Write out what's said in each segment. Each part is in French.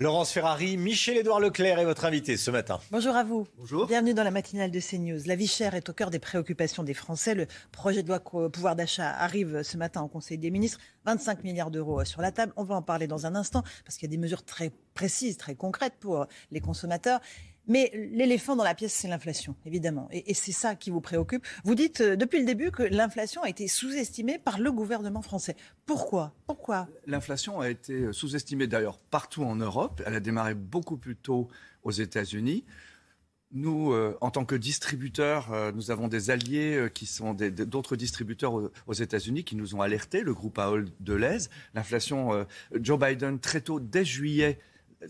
Laurence Ferrari, Michel-Édouard Leclerc est votre invité ce matin. Bonjour à vous. Bonjour. Bienvenue dans la matinale de CNews. La vie chère est au cœur des préoccupations des Français. Le projet de loi pouvoir d'achat arrive ce matin au Conseil des ministres. 25 milliards d'euros sur la table. On va en parler dans un instant parce qu'il y a des mesures très précises, très concrètes pour les consommateurs. Mais l'éléphant dans la pièce, c'est l'inflation, évidemment. Et, c'est ça qui vous préoccupe. Vous dites euh, depuis le début que l'inflation a été sous-estimée par le gouvernement français. Pourquoi? Pourquoi? L'inflation a été euh, sous-estimée d'ailleurs partout en Europe. Elle a démarré beaucoup plus tôt aux États-Unis. Nous, euh, en tant que distributeurs, nous avons des alliés qui sont d'autres distributeurs aux, États-Unis qui nous ont alertés, le groupe Ahold Deleuze. L'inflation, Joe Biden, très tôt, dès juillet,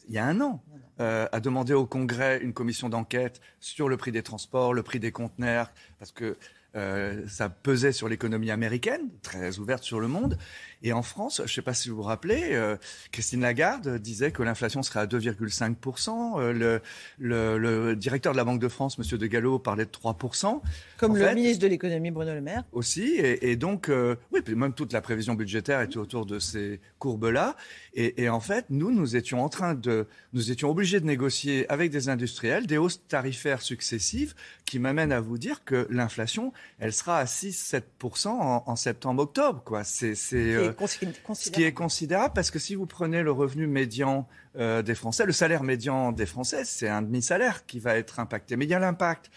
il y a un an, euh, a demandé au Congrès une commission d'enquête sur le prix des transports, le prix des conteneurs, parce que euh, ça pesait sur l'économie américaine, très ouverte sur le monde. Et en France, je ne sais pas si vous vous rappelez, euh, Christine Lagarde disait que l'inflation serait à 2,5%. Euh, le, le, le, directeur de la Banque de France, M. De Gallo, parlait de 3%. Comme le ministre de l'économie, Bruno Le Maire. Aussi. Et, et donc, euh, oui, même toute la prévision budgétaire était autour de ces courbes-là. Et, et, en fait, nous, nous étions en train de, nous étions obligés de négocier avec des industriels des hausses tarifaires successives qui m'amènent à vous dire que l'inflation, elle sera à 6-7% en, en septembre-octobre, c'est, ce qui est considérable parce que si vous prenez le revenu médian euh, des Français, le salaire médian des Français, c'est un demi-salaire qui va être impacté. Mais il y a l'impact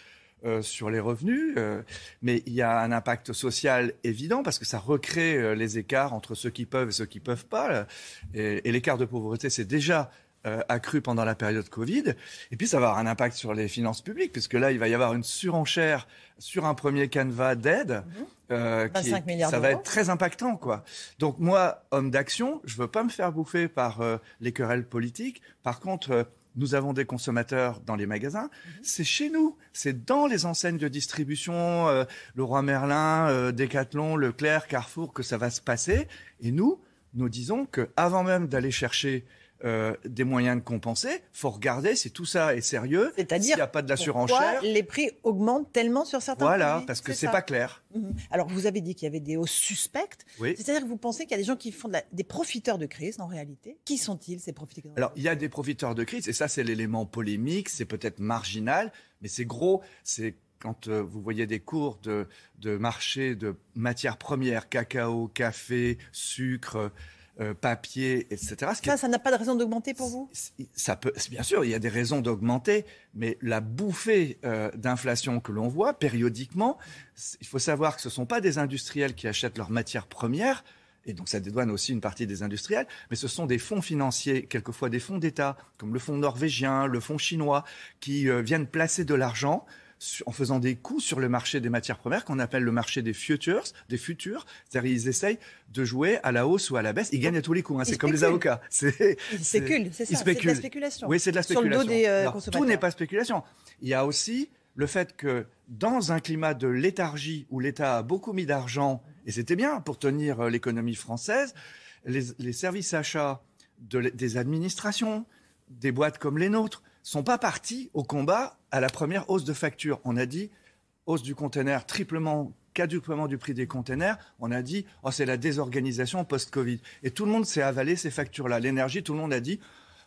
euh, sur les revenus, euh, mais il y a un impact social évident parce que ça recrée les écarts entre ceux qui peuvent et ceux qui peuvent pas. Et, et l'écart de pauvreté, c'est déjà euh, accru pendant la période Covid. Et puis, ça va avoir un impact sur les finances publiques, puisque là, il va y avoir une surenchère sur un premier canevas d'aide. Mhm. Euh, qui, ça va être très impactant, quoi. Donc moi, homme d'action, je veux pas me faire bouffer par euh, les querelles politiques. Par contre, nous avons des consommateurs dans les magasins. Mhm. C'est chez nous, c'est dans les enseignes de distribution, le Roi Merlin, Decathlon, Leclerc, Carrefour, que ça va se passer. Et nous, nous disons que avant même d'aller chercher euh, des moyens de compenser. faut regarder si tout ça est sérieux. C'est-à-dire s'il n'y a pas de la surenchère. les prix augmentent tellement sur certains Voilà, parce que c'est pas clair. Mhm. Alors vous avez dit qu'il y avait des hausses suspectes. Oui. C'est-à-dire que vous pensez qu'il y a des gens qui font des profiteurs de crise en réalité. Qui sont-ils ces profiteurs Alors il y a des profiteurs de crise et ça c'est l'élément polémique, c'est peut-être marginal, mais c'est gros. C'est quand euh, vous voyez des cours de, de marché de matières premières, cacao, café, sucre, euh, papier, etc. Ça, ça n'a pas de raison d'augmenter pour vous Ça peut, bien sûr, il y a des raisons d'augmenter, mais la bouffée euh, d'inflation que l'on voit périodiquement, il faut savoir que ce ne sont pas des industriels qui achètent leurs matières premières, et donc ça dédouane aussi une partie des industriels, mais ce sont des fonds financiers, quelquefois des fonds d'État, comme le fonds norvégien, le fonds chinois, qui euh, viennent placer de l'argent en faisant des coups sur le marché des matières premières qu'on appelle le marché des futures, des futurs. C'est-à-dire ils essayent de jouer à la hausse ou à la baisse. Ils gagnent à tous les coups. Hein. C'est comme les avocats. Ils spéculent, c'est ça. C'est de la spéculation. Oui, c'est de la spéculation. Sur le dos des euh, consommateurs. Tout n'est pas spéculation. Il y a aussi le fait que dans un climat de léthargie où l'État a beaucoup mis d'argent, et c'était bien pour tenir euh, l'économie française, les, services achats des administrations, des boîtes comme les nôtres, sont pas partis au combat à la première hausse de facture. On a dit hausse du conteneur triplement, quadruplement du prix des containers. On a dit oh, c'est la désorganisation post-Covid. Et tout le monde s'est avalé ces factures-là. L'énergie, tout le monde a dit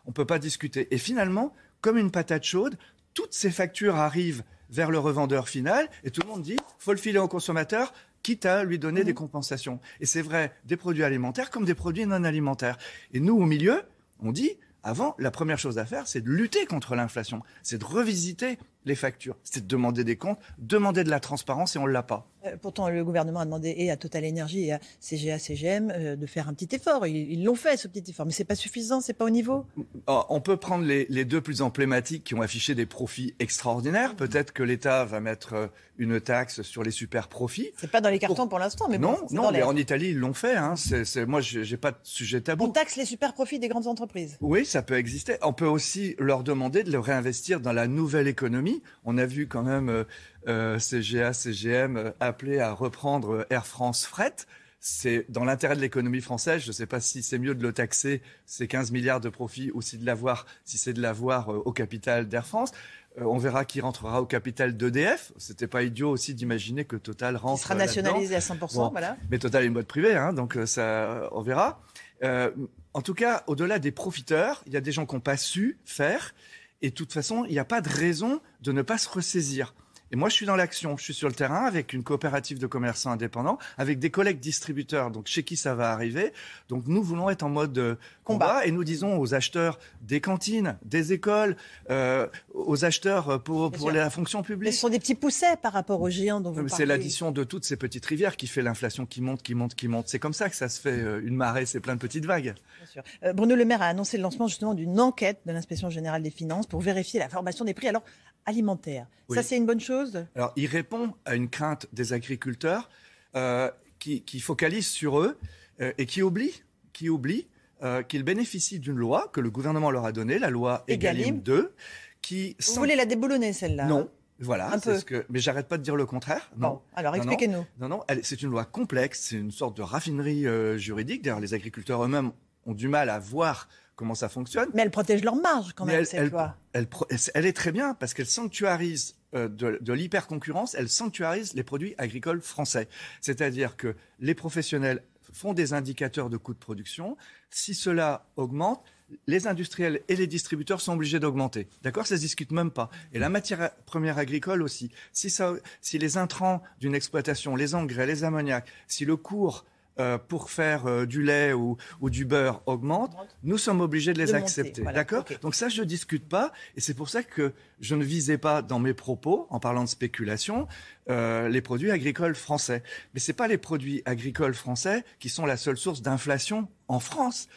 on peut pas discuter. Et finalement, comme une patate chaude, toutes ces factures arrivent vers le revendeur final et tout le monde dit faut le filer au consommateur quitte à lui donner des mmh. compensations. Et c'est vrai des produits alimentaires comme des produits non alimentaires. Et nous, au milieu, on dit avant, la première chose à faire, c'est de lutter contre l'inflation, c'est de revisiter les factures. C'était de demander des comptes, demander de la transparence et on ne l'a pas. Euh, pourtant, le gouvernement a demandé et à Total Energy et à CGA, CGM euh, de faire un petit effort. Ils l'ont fait, ce petit effort. Mais c'est pas suffisant, c'est pas au niveau. Oh, on peut prendre les, les, deux plus emblématiques qui ont affiché des profits extraordinaires. Peut-être que l'État va mettre euh, une taxe sur les super profits. C'est pas dans les cartons pour, l'instant, mais non, bon, non, mais en Italie ils l'ont fait. Hein. C'est, moi, j'ai pas de sujet tabou. On taxe les super profits des grandes entreprises. Oui, ça peut exister. On peut aussi leur demander de le réinvestir dans la nouvelle économie. On a vu quand même euh, CGA, CGM euh, appelé à reprendre Air France Fret. C'est dans l'intérêt de l'économie française. Je ne sais pas si c'est mieux de le taxer, ces 15 milliards de profits, ou si, de l'avoir, si c'est de l'avoir euh, au capital d'Air France. on verra qui rentrera au capital d'EDF. C'était pas idiot aussi d'imaginer que Total rentre. Qui sera nationalisé à 100%, voilà. Mais Total est une boîte privée, hein, donc ça, on verra. en tout cas, au-delà des profiteurs, il y a des gens qui n'ont pas su faire. Et de toute façon, il n'y a pas de raison de ne pas se ressaisir. Et moi, je suis dans l'action. Je suis sur le terrain avec une coopérative de commerçants indépendants, avec des collègues distributeurs, donc chez qui ça va arriver? Donc nous voulons être en mode euh, combat, et nous disons aux acheteurs des cantines, des écoles, euh, aux acheteurs euh, pour, pour la fonction publique. Mais ce sont des petits poussets par rapport aux géants dont vous parlez. C'est l'addition de toutes ces petites rivières qui fait l'inflation qui monte, qui monte, qui monte. C'est comme ça que ça se fait une marée, c'est plein de petites vagues. Bien sûr. Bruno Le Maire a annoncé le lancement justement d'une enquête de l'inspection générale des finances pour vérifier la formation des prix. Alors, alimentaire. Ça, c'est une bonne chose? Alors, il répond à une crainte des agriculteurs euh, qui, qui focalisent sur eux euh, et qui oublient, qui oublie, euh, qu'ils bénéficient d'une loi que le gouvernement leur a donnée, la loi Egalim, 2, qui... Vous voulez la déboulonner, celle-là? Non. Voilà, c'est ce que. Mais j'arrête pas de dire le contraire. Non. Bon, alors expliquez-nous. Non, non, c'est une loi complexe, c'est une sorte de raffinerie juridique. D'ailleurs, les agriculteurs eux-mêmes ont du mal à voir comment ça fonctionne. Mais elle protège leur marge quand même, elle, cette loi. Elle, elle, est très bien parce qu'elle sanctuarise euh, de, de l'hyper-concurrence, elle sanctuarise les produits agricoles français. C'est-à-dire que les professionnels font des indicateurs de coûts de production. Si cela augmente, les industriels et les distributeurs sont obligés d'augmenter. D'accord? Ça ne se discute même pas. Et la matière première agricole aussi. Si, ça, si les intrants d'une exploitation, les engrais, les ammoniacs, si le cours euh, pour faire euh, du lait ou, du beurre augmente, nous sommes obligés de les accepter. D'accord Donc ça, je ne discute pas. Et c'est pour ça que je ne visais pas dans mes propos, en parlant de spéculation, euh, les produits agricoles français. Mais ce pas les produits agricoles français qui sont la seule source d'inflation en France.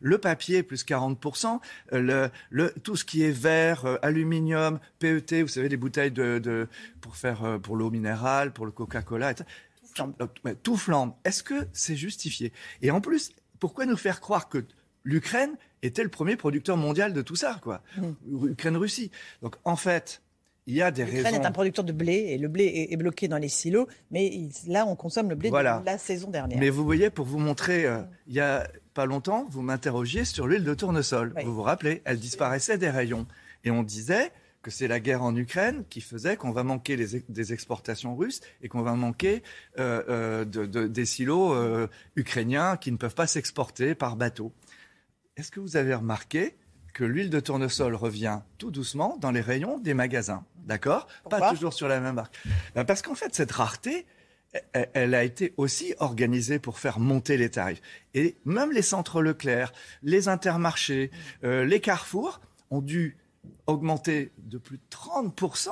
le papier, plus 40%, le, tout ce qui est verre, aluminium, PET, vous savez, les bouteilles de, pour faire pour l'eau minérale, pour le Coca-Cola, etc tout flambe. Est-ce que c'est justifié? Et en plus, pourquoi nous faire croire que l'Ukraine était le premier producteur mondial de tout ça, quoi? Mm. Ukraine-Russie. Donc en fait, il y a des raisons. L'Ukraine est un producteur de blé et le blé est bloqué dans les silos, mais là on consomme le blé de la saison dernière. Mais vous voyez, pour vous montrer, euh, il y a pas longtemps, vous m'interrogiez sur l'huile de tournesol. Vous vous rappelez, elle disparaissait des rayons. Et on disait, que c'est la guerre en Ukraine qui faisait qu'on va manquer des exportations russes et qu'on va manquer euh, euh, de, des silos euh, ukrainiens qui ne peuvent pas s'exporter par bateau. Est-ce que vous avez remarqué que l'huile de tournesol revient tout doucement dans les rayons des magasins? D'accord? Pas toujours sur la même marque. Ben, parce qu'en fait, cette rareté, elle a été aussi organisée pour faire monter les tarifs. Et même les centres Leclerc, les intermarchés, les carrefours ont dû augmenté de plus de 30%.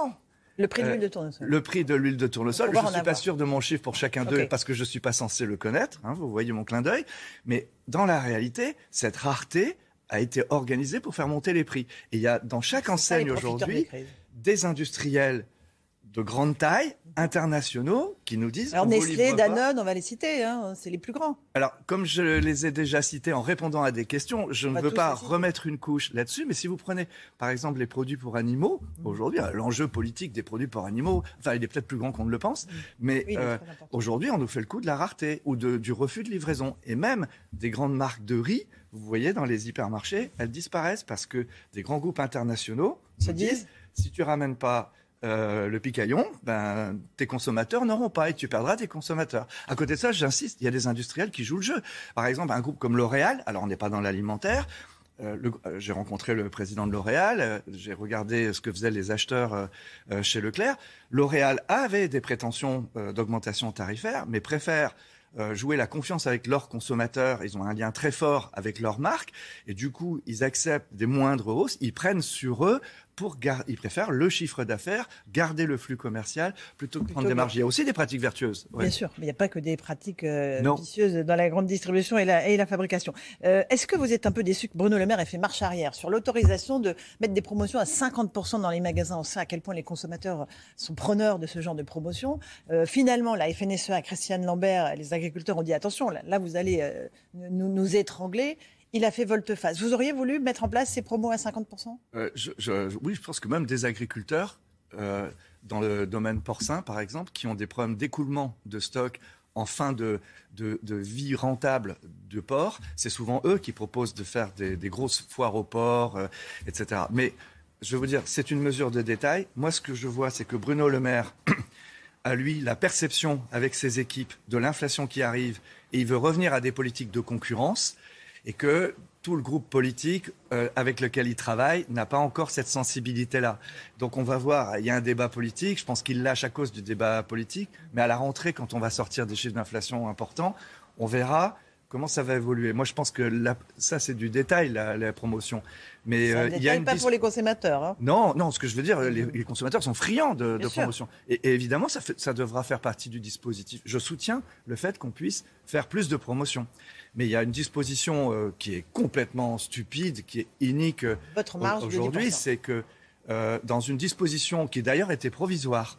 Le prix de l'huile de tournesol. le prix de l'huile de tournesol. Je ne suis pas sûr de mon chiffre pour chacun d'eux parce que je ne suis pas censé le connaître. Hein, vous voyez mon clin d'œil. Mais dans la réalité, cette rareté a été organisée pour faire monter les prix. Et il y a dans chaque enseigne aujourd'hui des industriels de grande taille, internationaux, qui nous disent... Alors Nestlé, Danone, on va les citer, hein, c'est les plus grands. Alors, comme je les ai déjà cités en répondant à des questions, je ne veux pas remettre une couche là-dessus, mais si vous prenez, par exemple, les produits pour animaux, mmh. aujourd'hui, l'enjeu politique des produits pour animaux, enfin, il est peut-être plus grand qu'on ne le pense, mmh. mais euh, aujourd'hui, on nous fait le coup de la rareté ou de, du refus de livraison. Et même des grandes marques de riz, vous voyez, dans les hypermarchés, elles disparaissent parce que des grands groupes internationaux se disent, si tu ramènes pas euh, le picaillon, ben, tes consommateurs n'auront pas et tu perdras tes consommateurs. À côté de ça, j'insiste, il y a des industriels qui jouent le jeu. Par exemple, un groupe comme L'Oréal, alors on n'est pas dans l'alimentaire, euh, euh, j'ai rencontré le président de L'Oréal, j'ai regardé ce que faisaient les acheteurs chez Leclerc. L'Oréal avait des prétentions d'augmentation tarifaire, mais préfère jouer la confiance avec leurs consommateurs. Ils ont un lien très fort avec leur marque et du coup, ils acceptent des moindres hausses. Ils prennent sur eux pour gar- ils préfèrent le chiffre d'affaires, garder le flux commercial plutôt que de prendre des marges. Il y a aussi des pratiques vertueuses. Ouais. Bien sûr, mais il n'y a pas que des pratiques euh, vicieuses dans la grande distribution et la, et la fabrication. Euh, Est-ce que vous êtes un peu déçu que Bruno Le Maire ait fait marche arrière sur l'autorisation de mettre des promotions à 50% dans les magasins? On sait à quel point les consommateurs sont preneurs de ce genre de promotion. Euh, finalement, la FNSEA, Christiane Lambert, les agriculteurs ont dit attention, là, là, vous allez euh, nous, nous étrangler. Il a fait volte-face. Vous auriez voulu mettre en place ces promos à 50% Euh, oui, je pense que même des agriculteurs, euh, dans le domaine porcin par exemple, qui ont des problèmes d'écoulement de stock en fin de, vie rentable de porc, c'est souvent eux qui proposent de faire des, des grosses foires au porc, euh, etc. Mais je vais vous dire, c'est une mesure de détail. Moi, ce que je vois, c'est que Bruno Le Maire a lui la perception avec ses équipes de l'inflation qui arrive et il veut revenir à des politiques de concurrence et que tout le groupe politique euh, avec lequel il travaille n'a pas encore cette sensibilité-là. Donc on va voir, il y a un débat politique, je pense qu'il lâche à cause du débat politique, mais à la rentrée, quand on va sortir des chiffres d'inflation importants, on verra comment ça va évoluer? Moi je pense que la- ça c'est du détail, la, la promotion. Mais Ça euh, ne il y a détaille une pas pour les consommateurs. hein. non, non, ce que je veux dire, les, les consommateurs sont friands de, promotion. Et, et évidemment, ça, fait- ça devra faire partie du dispositif. Je soutiens le fait qu'on puisse faire plus de promotion. Mais il y a une disposition euh, qui est complètement stupide, qui est inique euh, aujourd'hui, 10%. c'est que euh, dans une disposition qui d'ailleurs était provisoire,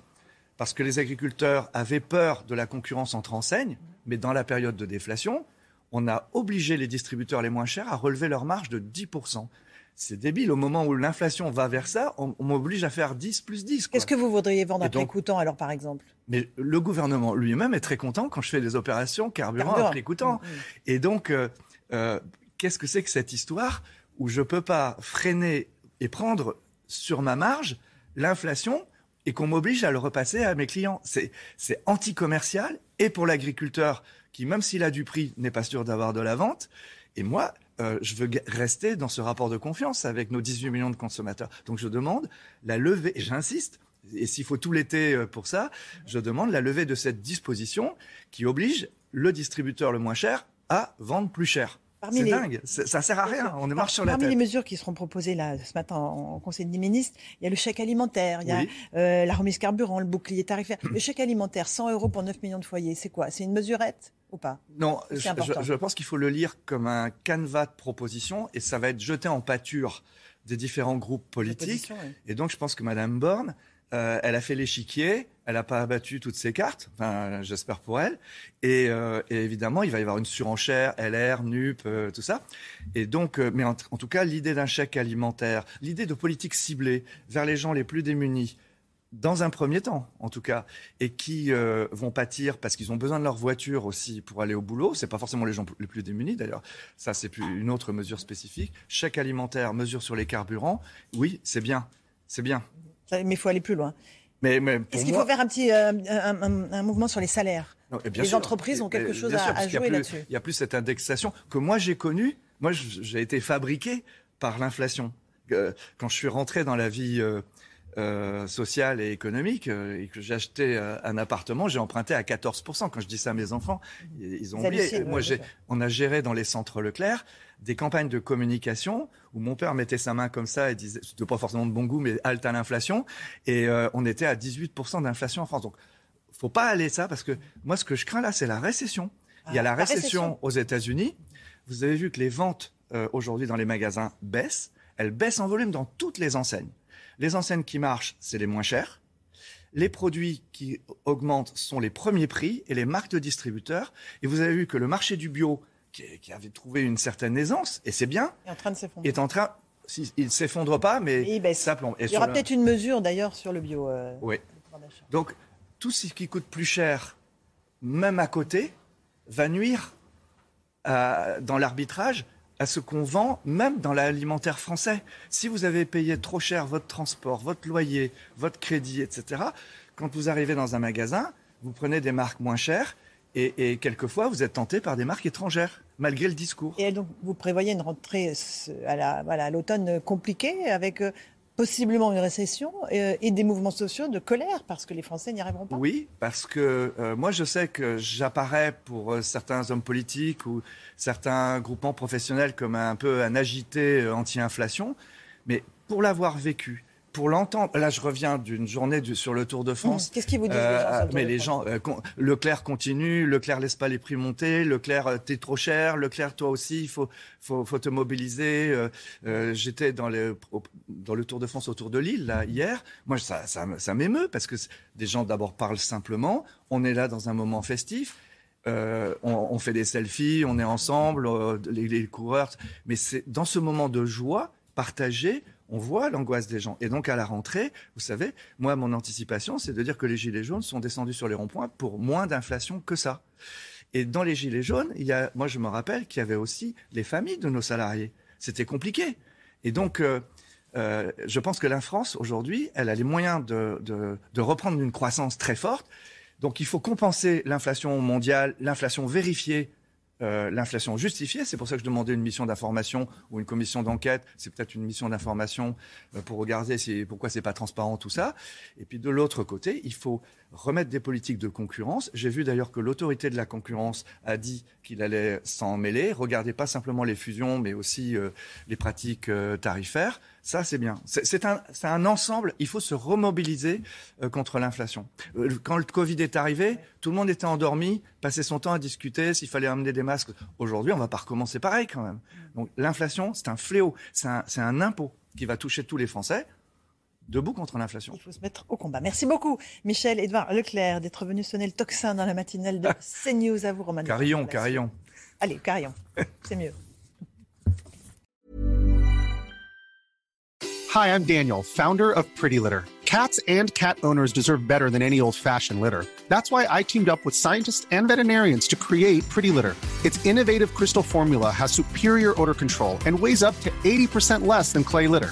parce que les agriculteurs avaient peur de la concurrence entre enseignes, mais dans la période de déflation, on a obligé les distributeurs les moins chers à relever leur marge de 10%. C'est débile. Au moment où l'inflation va vers ça, on, on m'oblige à faire 10 plus 10. quoi. Qu'est-ce que vous voudriez vendre donc- coûtant alors par exemple? Mais le gouvernement lui-même est très content quand je fais des opérations carburant, Carburant. à prix coûtant. Mm, mm. Et donc, euh, euh, qu'est-ce que c'est que cette histoire où je peux pas freiner et prendre sur ma marge l'inflation et qu'on m'oblige à le repasser à mes clients C'est c'est anti-commercial et pour l'agriculteur qui, même s'il a du prix, n'est pas sûr d'avoir de la vente. Et moi, euh, je veux rester dans ce rapport de confiance avec nos 18 millions de consommateurs. Donc je demande la levée, et j'insiste, et s'il faut tout l'été euh, pour ça, je demande la levée de cette disposition qui oblige le distributeur le moins cher à vendre plus cher. Parmi C'est les- dingue, ça sert à rien, on marche sur la Parmi tête. les mesures qui seront proposées là ce matin en en Conseil des ministres, il y a le chèque alimentaire, il y a Oui. euh, la remise carburant, le bouclier tarifaire. Le chèque alimentaire, 100 euros pour 9 millions de foyers, c'est quoi? C'est une mesurette ou pas? Non, je, important. je- je pense qu'il faut le lire comme un canevas de propositions et ça va être jeté en pâture des différents groupes politiques. Oui. Et donc, je pense que Madame Borne, euh, elle a fait l'échiquier, elle n'a pas abattu toutes ses cartes, j'espère pour elle. Et, euh, et évidemment, il va y avoir une surenchère, LR, NUP, euh, tout ça. Et donc, euh, mais en, tout cas, l'idée d'un chèque alimentaire, l'idée de politique ciblée vers les gens les plus démunis, dans un premier temps, en tout cas, et qui vont pâtir parce qu'ils ont besoin de leur voiture aussi pour aller au boulot. C'est pas forcément les gens les plus démunis d'ailleurs. Ça, c'est une autre mesure spécifique. Chèque alimentaire, mesure sur les carburants. Oui, c'est bien, c'est bien. Mais il faut aller plus loin. Mais, Est-ce qu'il faut faire un petit euh, un, un- un mouvement sur les salaires Non, Les sûr. entreprises ont quelque chose à- à jouer là-dessus. Il n'y a plus cette indexation que moi j'ai connue. Moi, j'ai été fabriqué par l'inflation. Euh, Quand je suis rentré dans la vie euh, sociale et économique euh, et que j'ai acheté euh, un appartement, j'ai emprunté à 14%. Quand je dis ça à mes enfants, ils, ont oublié. Moi, j'ai, on a géré dans les centres Leclerc des campagnes de communication où mon père mettait sa main comme ça et disait, c'était pas forcément de bon goût, mais halte à l'inflation. Et euh, on était à 18% d'inflation en France. Donc, faut pas aller ça parce que moi, ce que je crains là, c'est la récession. Il y a Ah, la la récession, récession. aux États-Unis. Vous avez vu que les ventes euh, aujourd'hui dans les magasins baissent. Elles baissent en volume dans toutes les enseignes. Les enseignes qui marchent, c'est les moins chères. Les produits qui augmentent sont les premiers prix et les marques de distributeurs. Et vous avez vu que le marché du bio, qui, qui avait trouvé une certaine aisance, et c'est bien, est en train de s'effondrer. est en train, si, il s'effondre pas, mais Et il baisse. ça plombe. Et Il y aura le- peut-être une mesure d'ailleurs sur le bio. euh, Oui. Donc, tout ce qui coûte plus cher, même à côté, va nuire dans l'arbitrage à ce qu'on vend, même dans l'alimentaire français. Si vous avez payé trop cher votre transport, votre loyer, votre crédit, etc., quand vous arrivez dans un magasin, vous prenez des marques moins chères et, quelquefois vous êtes tenté par des marques étrangères, malgré le discours. Et donc, vous prévoyez une rentrée à l'automne compliquée avec euh, possiblement une récession euh, et des mouvements sociaux de colère parce que les Français n'y arriveront pas. Oui, parce que euh, moi je sais que j'apparais pour euh, certains hommes politiques ou certains groupements professionnels comme un peu un agité anti-inflation, mais pour l'avoir vécu pour l'entendre, là je reviens d'une journée du, sur le Tour de France. Mmh. Qu'est-ce qu'ils vous disent les gens Mais les France gens, euh, con- Leclerc continue, Leclerc laisse pas les prix monter, Leclerc euh, t'es trop cher, Leclerc toi aussi il faut, faut, faut te mobiliser. Euh, euh, J'étais dans au- dans le Tour de France autour de Lille là hier. Moi ça, ça, me- ça m'émeut parce que des gens d'abord parlent simplement. On est là dans un moment festif. Euh, on, on fait des selfies, on est ensemble, euh, les, les coureurs. Mais c'est dans ce moment de joie partagée, on voit l'angoisse des gens. Et donc à la rentrée, vous savez, moi mon anticipation, c'est de dire que les gilets jaunes sont descendus sur les ronds-points pour moins d'inflation que ça. Et dans les gilets jaunes, il y a, moi je me rappelle qu'il y avait aussi les familles de nos salariés. C'était compliqué. Et donc euh, euh, je pense que la France aujourd'hui, elle a les moyens de, de, de reprendre une croissance très forte. Donc il faut compenser l'inflation mondiale, l'inflation vérifiée, euh, l'inflation justifiée. C'est pour ça que je demandais une mission d'information ou une commission d'enquête. C'est peut-être une mission d'information euh, pour regarder si, pourquoi c'est pas transparent tout ça. Et puis de l'autre côté, il faut remettre des politiques de concurrence. J'ai vu d'ailleurs que l'autorité de la concurrence a dit qu'il allait s'en mêler. Regardez pas simplement les fusions, mais aussi euh, les pratiques euh, tarifaires. Ça, c'est bien. C'est un, un ensemble. Il faut se remobiliser euh, contre l'inflation. Euh, Quand le Covid est arrivé, tout le monde était endormi, passait son temps à discuter s'il fallait amener des masques. Aujourd'hui, on va pas recommencer pareil quand même. Donc l'inflation, c'est un fléau. C'est un, c'est un impôt qui va toucher tous les Français. Debout contre l'inflation. Il faut se mettre au combat. Merci beaucoup, Michel Edouard Leclerc, d'être venu sonner le tocsin dans la matinale de CNews. À vous. Carillon, carillon. Allez, carillon. C'est mieux. Hi, I'm Daniel, founder of Pretty Litter. Cats and cat owners deserve better than any old fashioned litter. That's why I teamed up with scientists and veterinarians to create Pretty Litter. Its innovative crystal formula has superior odor control and weighs up to 80% less than clay litter.